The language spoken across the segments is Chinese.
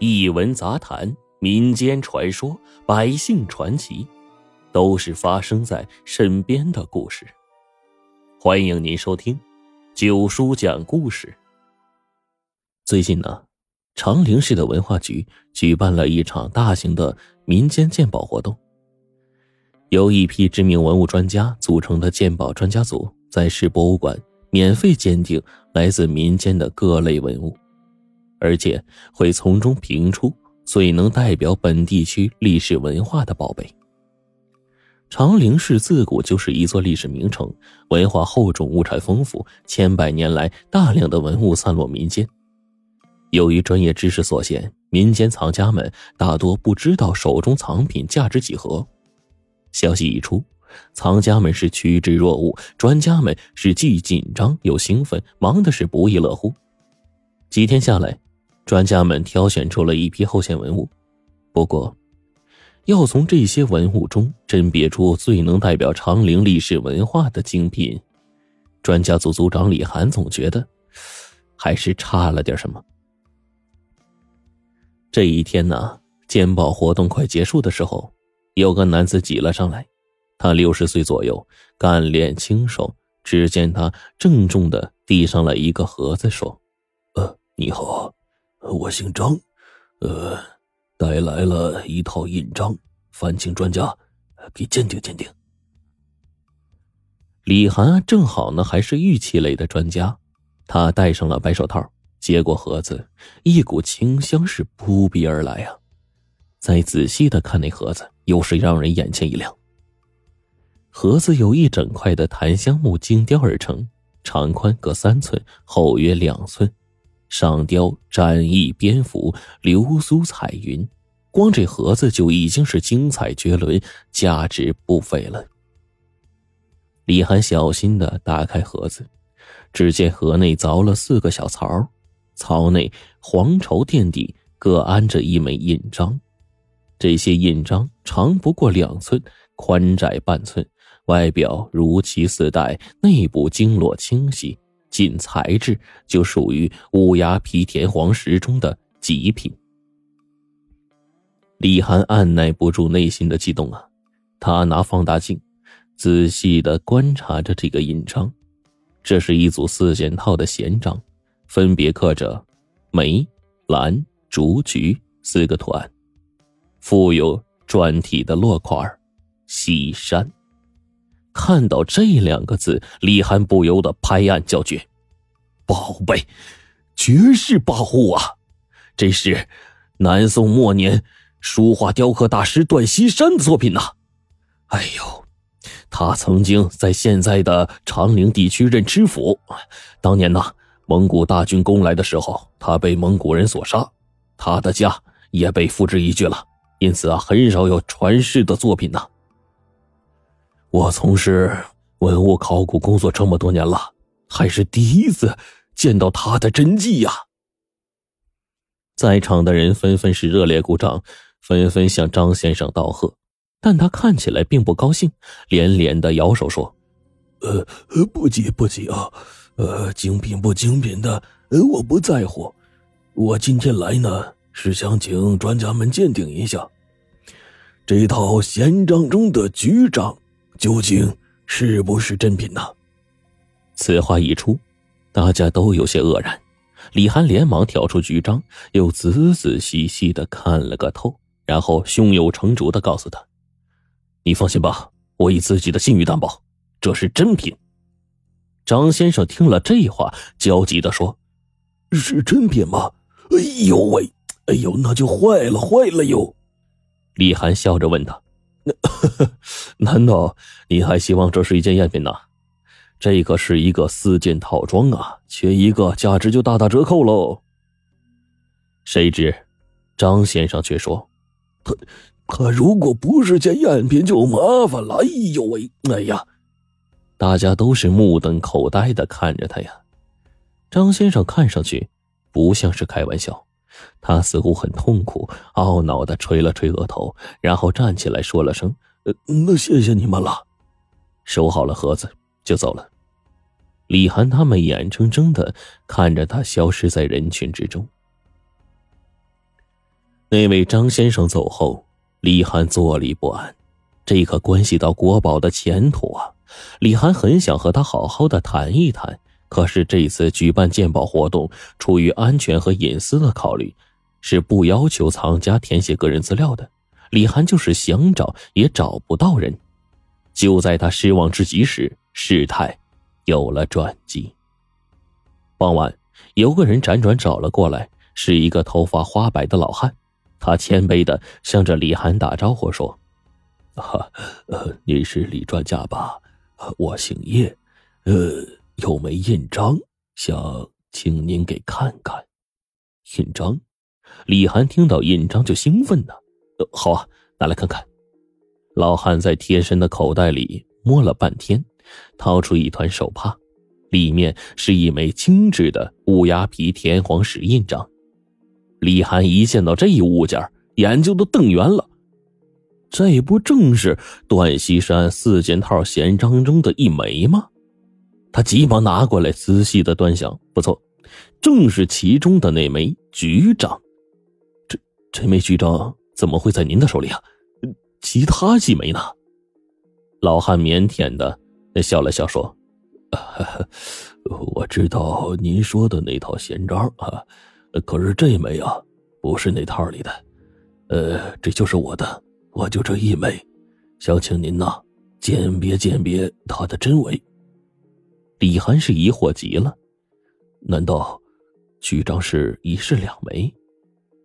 异闻杂谈、民间传说、百姓传奇，都是发生在身边的故事。欢迎您收听九叔讲故事。最近呢，长陵市的文化局举办了一场大型的民间鉴宝活动，由一批知名文物专家组成的鉴宝专家组，在市博物馆免费鉴定来自民间的各类文物。而且会从中评出最能代表本地区历史文化的宝贝。长陵市自古就是一座历史名城，文化厚重，物产丰富，千百年来大量的文物散落民间。由于专业知识所限，民间藏家们大多不知道手中藏品价值几何。消息一出，藏家们是趋之若鹜，专家们是既紧张又兴奋，忙的是不亦乐乎。几天下来。专家们挑选出了一批后现文物，不过，要从这些文物中甄别出最能代表长陵历史文化的精品，专家组组长李涵总觉得还是差了点什么。这一天呢，鉴宝活动快结束的时候，有个男子挤了上来，他六十岁左右，干练清瘦。只见他郑重的递上了一个盒子，说：“呃，你好。”我姓张，呃，带来了一套印章，烦请专家给鉴定鉴定。李涵正好呢，还是玉器类的专家，他戴上了白手套，接过盒子，一股清香是扑鼻而来啊！再仔细的看那盒子，又是让人眼前一亮。盒子由一整块的檀香木精雕而成，长宽各三寸，厚约两寸。上雕展翼蝙蝠、流苏彩云，光这盒子就已经是精彩绝伦，价值不菲了。李涵小心的打开盒子，只见盒内凿了四个小槽，槽内黄绸垫底，各安着一枚印章。这些印章长不过两寸，宽窄半寸，外表如漆似带，内部经络清晰。仅材质就属于乌鸦皮田黄石中的极品。李涵按耐不住内心的激动啊，他拿放大镜仔细的观察着这个印章，这是一组四件套的弦章，分别刻着梅、兰、竹、菊四个图案，附有篆体的落款“西山”。看到这两个字，李涵不由得拍案叫绝：“宝贝，绝世宝物啊！这是南宋末年书画雕刻大师段锡山的作品呐！哎呦，他曾经在现在的长陵地区任知府。当年呐，蒙古大军攻来的时候，他被蒙古人所杀，他的家也被付之一炬了。因此啊，很少有传世的作品呢。”我从事文物考古工作这么多年了，还是第一次见到他的真迹呀！在场的人纷纷是热烈鼓掌，纷纷向张先生道贺，但他看起来并不高兴，连连的摇手说：“呃，不急不急啊，呃，精品不精品的，呃，我不在乎。我今天来呢，是想请专家们鉴定一下这套闲章中的局长。”究竟是不是真品呢？此话一出，大家都有些愕然。李涵连忙挑出局章，又仔仔细细的看了个透，然后胸有成竹的告诉他：“你放心吧，我以自己的信誉担保，这是真品。”张先生听了这话，焦急的说：“是真品吗？哎呦喂，哎呦，那就坏了，坏了哟！”李涵笑着问他。难道你还希望这是一件赝品呢？这可是一个四件套装啊，缺一个价值就大打折扣喽。谁知张先生却说：“他他如果不是件赝品就麻烦了。”哎呦喂，哎呀！大家都是目瞪口呆的看着他呀。张先生看上去不像是开玩笑。他似乎很痛苦，懊恼的捶了捶额头，然后站起来说了声：“呃，那谢谢你们了。”收好了盒子就走了。李涵他们眼睁睁的看着他消失在人群之中。那位张先生走后，李涵坐立不安，这可关系到国宝的前途啊！李涵很想和他好好的谈一谈，可是这次举办鉴宝活动，出于安全和隐私的考虑，是不要求藏家填写个人资料的。李涵就是想找也找不到人。就在他失望之极时，事态有了转机。傍晚，有个人辗转找了过来，是一个头发花白的老汉。他谦卑的向着李涵打招呼说：“哈，呃，您是李专家吧？我姓叶，呃，有枚印章，想请您给看看。印章。”李涵听到印章就兴奋呢。“好啊，拿来看看。”老汉在贴身的口袋里摸了半天，掏出一团手帕，里面是一枚精致的乌鸦皮田黄石印章。李涵一见到这一物件，眼睛都瞪圆了。这不正是段西山四件套闲章中的一枚吗？他急忙拿过来，仔细的端详。不错，正是其中的那枚局章。这这枚局章怎么会在您的手里啊？其他几枚呢？老汉腼腆的笑了笑说：“ 我知道您说的那套闲章啊。”可是这枚啊，不是那套里的，呃，这就是我的，我就这一枚，想请您呐鉴别鉴别它的真伪。李涵是疑惑极了，难道局章是一式两枚？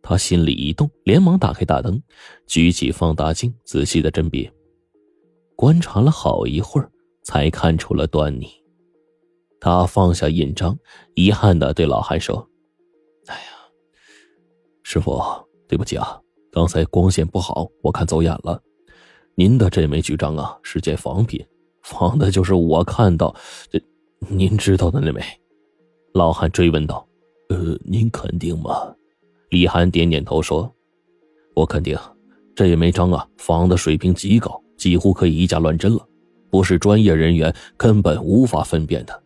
他心里一动，连忙打开大灯，举起放大镜，仔细的甄别，观察了好一会儿，才看出了端倪。他放下印章，遗憾的对老汉说。哎呀，师傅，对不起啊，刚才光线不好，我看走眼了。您的这枚局章啊，是件仿品，仿的就是我看到这，您知道的那位。老汉追问道：“呃，您肯定吗？”李涵点点头说：“我肯定，这枚章啊，仿的水平极高，几乎可以以假乱真了，不是专业人员根本无法分辨的。”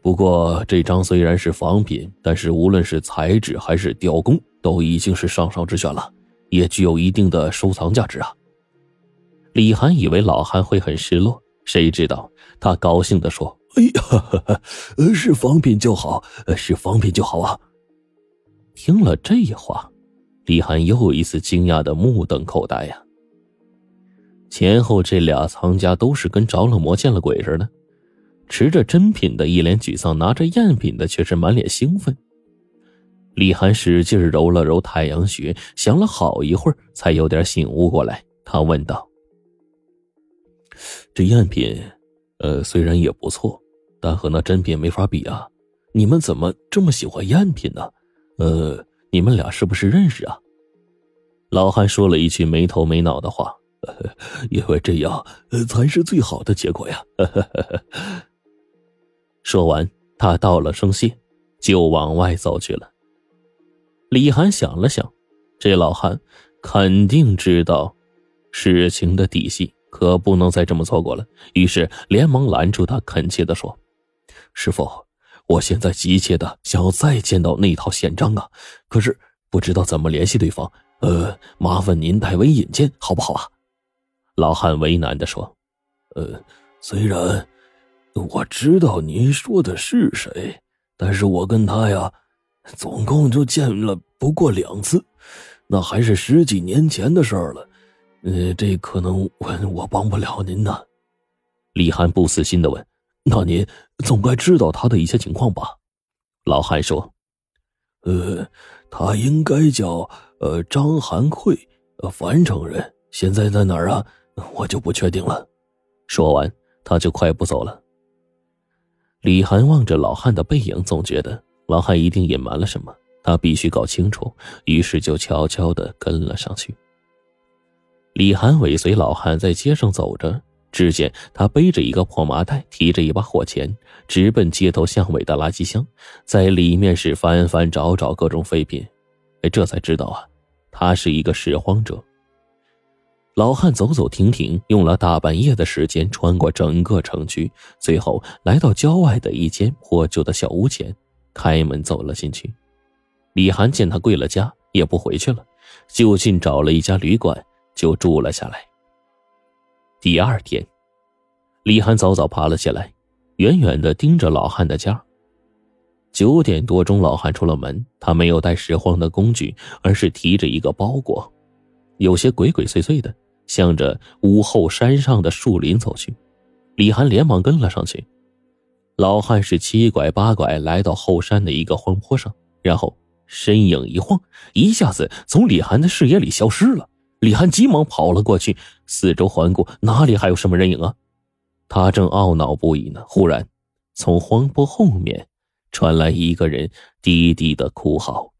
不过这张虽然是仿品，但是无论是材质还是雕工，都已经是上上之选了，也具有一定的收藏价值啊。李涵以为老汉会很失落，谁知道他高兴的说：“哎呀，是仿品就好，是仿品就好啊！”听了这话，李涵又一次惊讶的目瞪口呆呀。前后这俩藏家都是跟着了魔、见了鬼似的。持着真品的一脸沮丧，拿着赝品的却是满脸兴奋。李涵使劲揉了揉太阳穴，想了好一会儿，才有点醒悟过来。他问道：“这赝品，呃，虽然也不错，但和那真品没法比啊。你们怎么这么喜欢赝品呢？呃，你们俩是不是认识啊？”老汉说了一句没头没脑的话：“ 因为这样，才是最好的结果呀。”说完，他道了声谢，就往外走去了。李涵想了想，这老汉肯定知道事情的底细，可不能再这么错过了。于是连忙拦住他，恳切的说：“师傅，我现在急切的想要再见到那套宪章啊，可是不知道怎么联系对方。呃，麻烦您代为引荐，好不好啊？”老汉为难的说：“呃，虽然……”我知道您说的是谁，但是我跟他呀，总共就见了不过两次，那还是十几年前的事儿了。呃，这可能我我帮不了您呢。李涵不死心的问：“那您总该知道他的一些情况吧？”老汉说：“呃，他应该叫呃张涵愧，呃樊城人，现在在哪儿啊？我就不确定了。”说完，他就快步走了。李涵望着老汉的背影，总觉得老汉一定隐瞒了什么，他必须搞清楚。于是就悄悄的跟了上去。李涵尾随老汉在街上走着，只见他背着一个破麻袋，提着一把火钳，直奔街头巷尾的垃圾箱，在里面是翻翻找找各种废品。哎，这才知道啊，他是一个拾荒者。老汉走走停停，用了大半夜的时间，穿过整个城区，最后来到郊外的一间破旧的小屋前，开门走了进去。李涵见他归了家，也不回去了，就近找了一家旅馆就住了下来。第二天，李涵早早爬了起来，远远的盯着老汉的家。九点多钟，老汉出了门，他没有带拾荒的工具，而是提着一个包裹，有些鬼鬼祟祟的，向着屋后山上的树林走去。李涵连忙跟了上去。老汉是七拐八拐来到后山的一个荒坡上，然后身影一晃，一下子从李涵的视野里消失了。李涵急忙跑了过去，四周环顾，哪里还有什么人影啊？他正懊恼不已呢，忽然从荒坡后面。传来一个人低低的哭嚎：“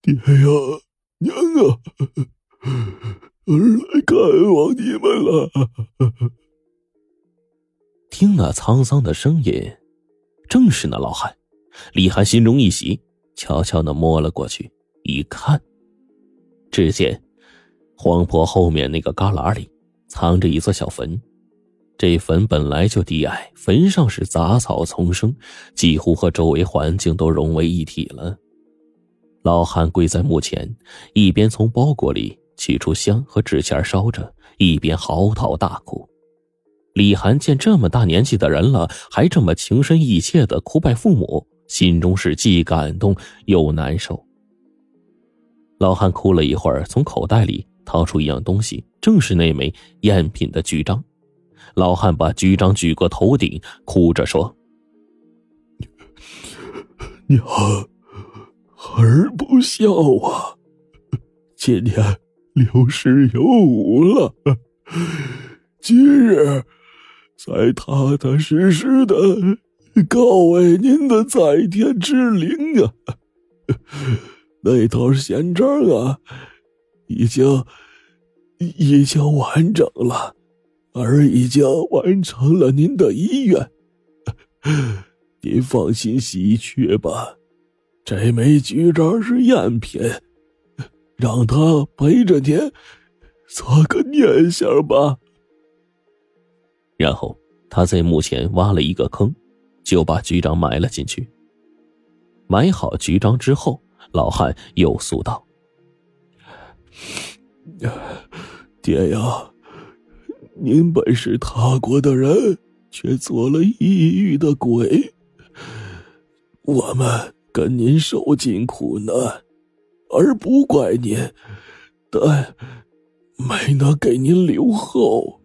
爹呀，娘啊，儿来看望你们了。”听那沧桑的声音，正是那老汉。李涵心中一喜，悄悄的摸了过去，一看，只见荒坡后面那个旮旯里藏着一座小坟。这坟本来就低矮，坟上是杂草丛生，几乎和周围环境都融为一体了。老汉跪在墓前，一边从包裹里取出香和纸钱烧着，一边嚎啕大哭。李涵见这么大年纪的人了，还这么情深意切的哭拜父母，心中是既感动又难受。老汉哭了一会儿，从口袋里掏出一样东西，正是那枚赝品的局章。老汉把局长举过头顶，哭着说：“娘，儿不孝啊！今年六十有五了，今日才踏踏实实的告慰您的在天之灵啊！那套宪章啊，已经已经完整了。”儿已经完成了您的遗愿，您放心西去吧。这枚局章是赝品，让他陪着您做个念想吧。然后他在墓前挖了一个坑，就把局长埋了进去。埋好局长之后，老汉又诉道：“爹呀。”您本是他国的人，却做了异域的鬼。我们跟您受尽苦难，而不怪您，但没能给您留后，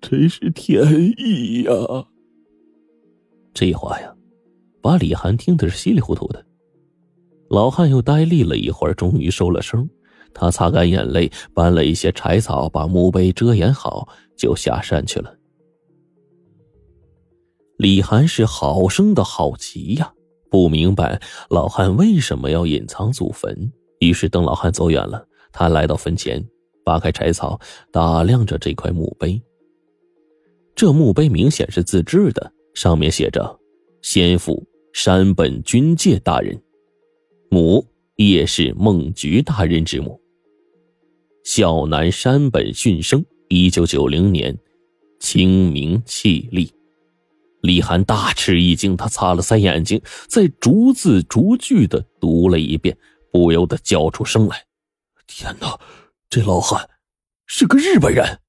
真是天意呀！这话呀，把李涵听的是稀里糊涂的。老汉又呆立了一会儿，终于收了声。他擦干眼泪，搬了一些柴草，把墓碑遮掩好，就下山去了。李涵是好生的好奇呀，不明白老汉为什么要隐藏祖坟。于是等老汉走远了，他来到坟前，扒开柴草，打量着这块墓碑。这墓碑明显是自制的，上面写着“先父山本军介大人，母叶氏孟菊大人之母”。孝南山本训生，一九九零年，清明气历。李涵大吃一惊，他擦了擦眼睛，再逐字逐句的读了一遍，不由得叫出声来：“天哪，这老汉是个日本人！”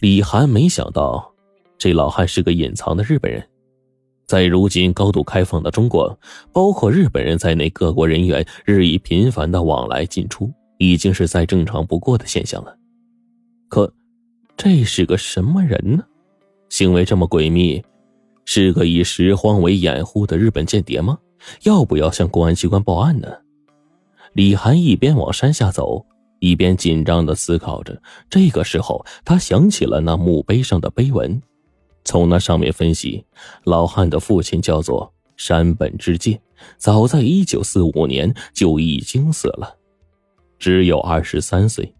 李涵没想到，这老汉是个隐藏的日本人。在如今高度开放的中国，包括日本人在内，各国人员日益频繁的往来进出，已经是再正常不过的现象了。可，这是个什么人呢？行为这么诡秘，是个以拾荒为掩护的日本间谍吗？要不要向公安机关报案呢？李涵一边往山下走，一边紧张的思考着。这个时候，他想起了那墓碑上的碑文。从那上面分析，老汉的父亲叫做山本之介，早在一九四五年就已经死了，只有二十三岁。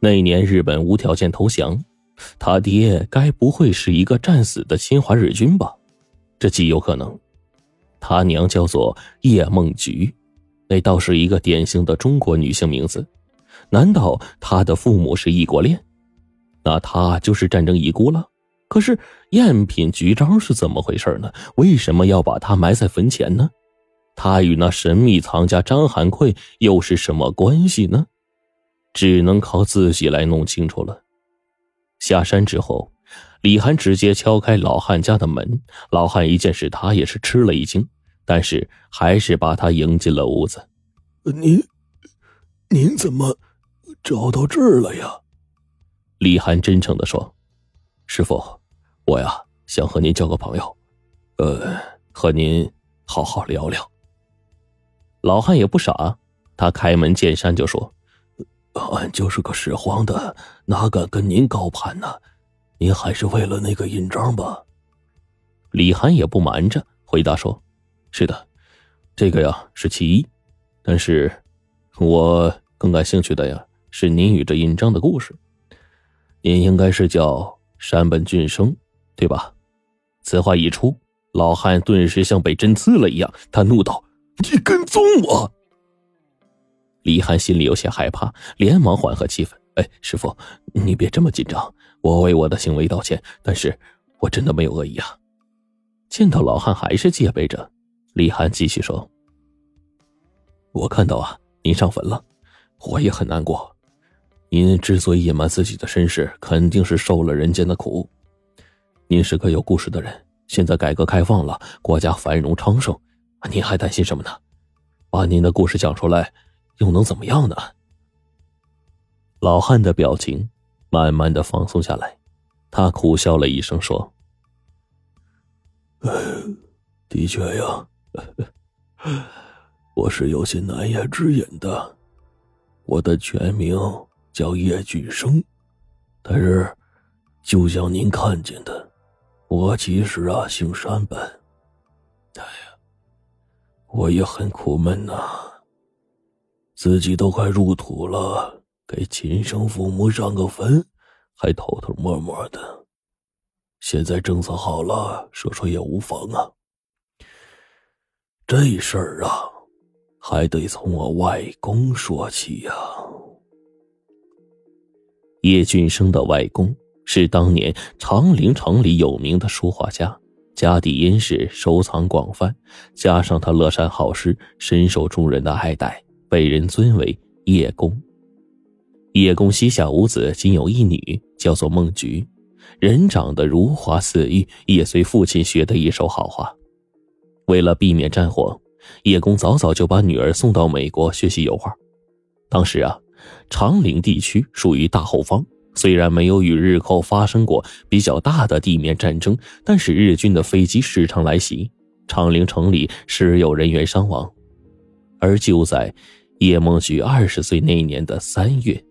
那年日本无条件投降，他爹该不会是一个战死的侵华日军吧？这极有可能。他娘叫做叶梦菊，那倒是一个典型的中国女性名字。难道他的父母是异国恋？那他就是战争遗孤了？可是赝品局章是怎么回事呢？为什么要把他埋在坟前呢？他与那神秘藏家张寒贵又是什么关系呢？只能靠自己来弄清楚了。下山之后，李涵直接敲开老汉家的门。老汉一见是他，也是吃了一惊，但是还是把他迎进了屋子。您，您怎么找到这儿了呀？李涵真诚的说：“师傅，我呀想和您交个朋友，呃，和您好好聊聊。”老汉也不傻，他开门见山就说。俺就是个拾荒的，哪敢跟您高攀呢？您还是为了那个印章吧？李涵也不瞒着回答说：“是的，这个呀是其一，但是我更感兴趣的呀是您与这印章的故事。您应该是叫山本俊生，对吧？”此话一出，老汉顿时像被针刺了一样，他怒道：“你跟踪我！”李涵心里有些害怕，连忙缓和气氛：“哎，师傅，你别这么紧张，我为我的行为道歉，但是我真的没有恶意啊。”见到老汉还是戒备着，李涵继续说：“我看到啊，您上坟了，我也很难过。您之所以隐瞒自己的身世，肯定是受了人间的苦。您是个有故事的人，现在改革开放了，国家繁荣昌盛，您还担心什么呢？把您的故事讲出来。”又能怎么样呢？老汉的表情慢慢的放松下来，他苦笑了一声说：“的确呀，我是有些难言之隐的。我的全名叫叶俊生，但是就像您看见的，我其实啊姓山本。哎呀，我也很苦闷呐。”自己都快入土了，给亲生父母上个坟，还偷偷摸摸的。现在政策好了，说说也无妨啊。这事儿啊，还得从我外公说起呀。叶俊生的外公是当年长陵城里有名的书画家，家底殷实，收藏广泛，加上他乐善好施，深受众人的爱戴。被人尊为叶公。叶公膝下无子，仅有一女，叫做孟菊，人长得如花似玉，也随父亲学得一手好画。为了避免战火，叶公早早就把女儿送到美国学习油画。当时啊，长陵地区属于大后方，虽然没有与日寇发生过比较大的地面战争，但是日军的飞机时常来袭，长陵城里时有人员伤亡。而就在叶梦菊二十岁那年的三月，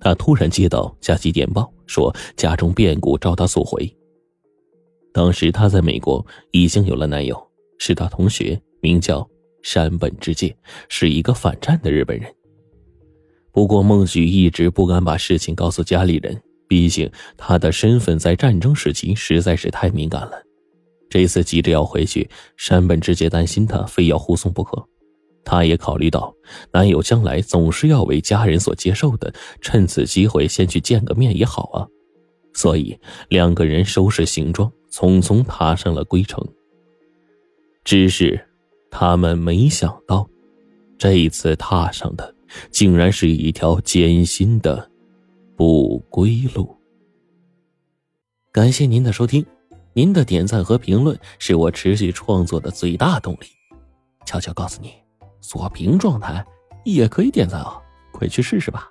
他突然接到家急电报，说家中变故，召他速回。当时他在美国已经有了男友，是他同学，名叫山本之介，是一个反战的日本人。不过孟许一直不敢把事情告诉家里人，毕竟他的身份在战争时期实在是太敏感了。这次急着要回去，山本直接担心他，非要护送不可。他也考虑到男友将来总是要为家人所接受的，趁此机会先去见个面也好啊。所以两个人收拾行装，匆匆踏上了归程。只是他们没想到，这一次踏上的竟然是一条艰辛的不归路。感谢您的收听，您的点赞和评论是我持续创作的最大动力。悄悄告诉你。锁屏状态也可以点赞哦，快去试试吧。